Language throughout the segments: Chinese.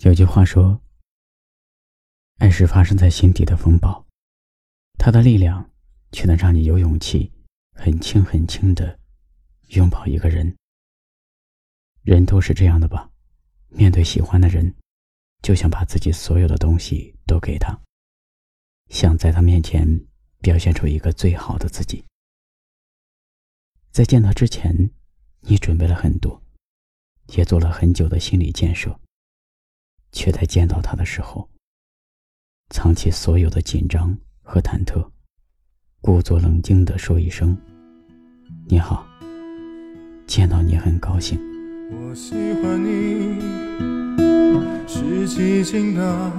有句话说：“爱是发生在心底的风暴，它的力量却能让你有勇气，很轻很轻的拥抱一个人。”人都是这样的吧？面对喜欢的人，就想把自己所有的东西都给他，想在他面前表现出一个最好的自己。在见他之前，你准备了很多，也做了很久的心理建设，却在见到他的时候，藏起所有的紧张和忐忑，故作冷静地说一声：“你好。”见到你很高兴。我喜欢你，是寂静的，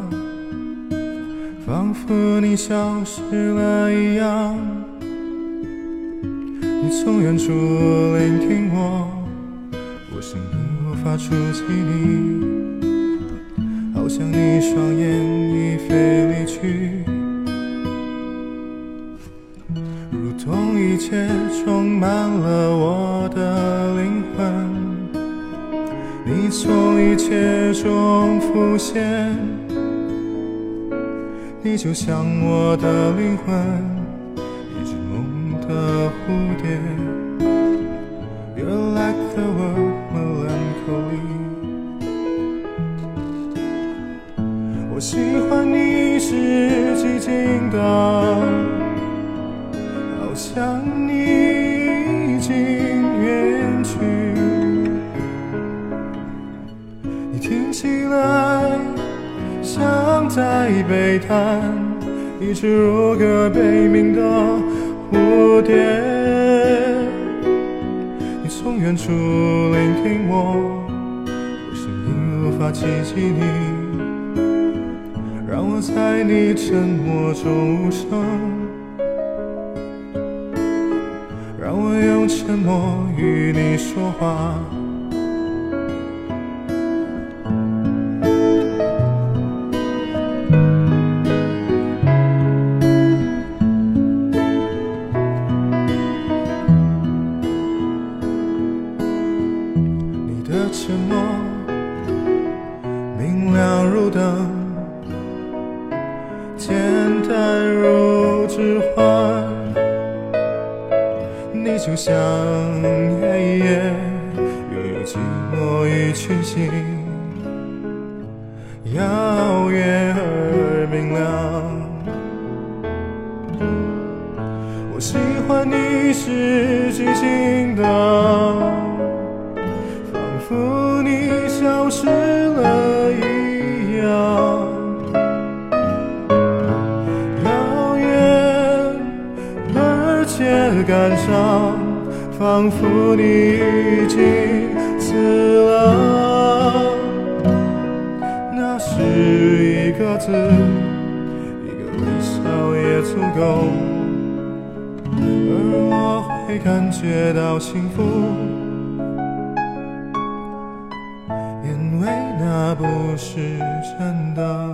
仿佛你消失了一样。你从远处聆听我，我声音无法触及你，好像你双眼已飞离去，如同一切充满了我的灵魂，你从一切中浮现，你就像我的灵魂。一只梦的蝴蝶喜欢你是寂静的，好像你已经远去。你听起来像在悲叹，一只如歌悲鸣的。蝴蝶，你从远处聆听我，我声音无法企及你，让我在你沉默中无声，让我用沉默与你说话。沉默，明亮如灯，淡如指环。你就像夜夜拥有寂寞与清醒，遥远而明亮。我喜欢你是寂静的。仿佛你消失而且感伤，仿佛你已经死了。那是一个字，一个微笑也足够，而我会感觉到幸福。因为那不是真的。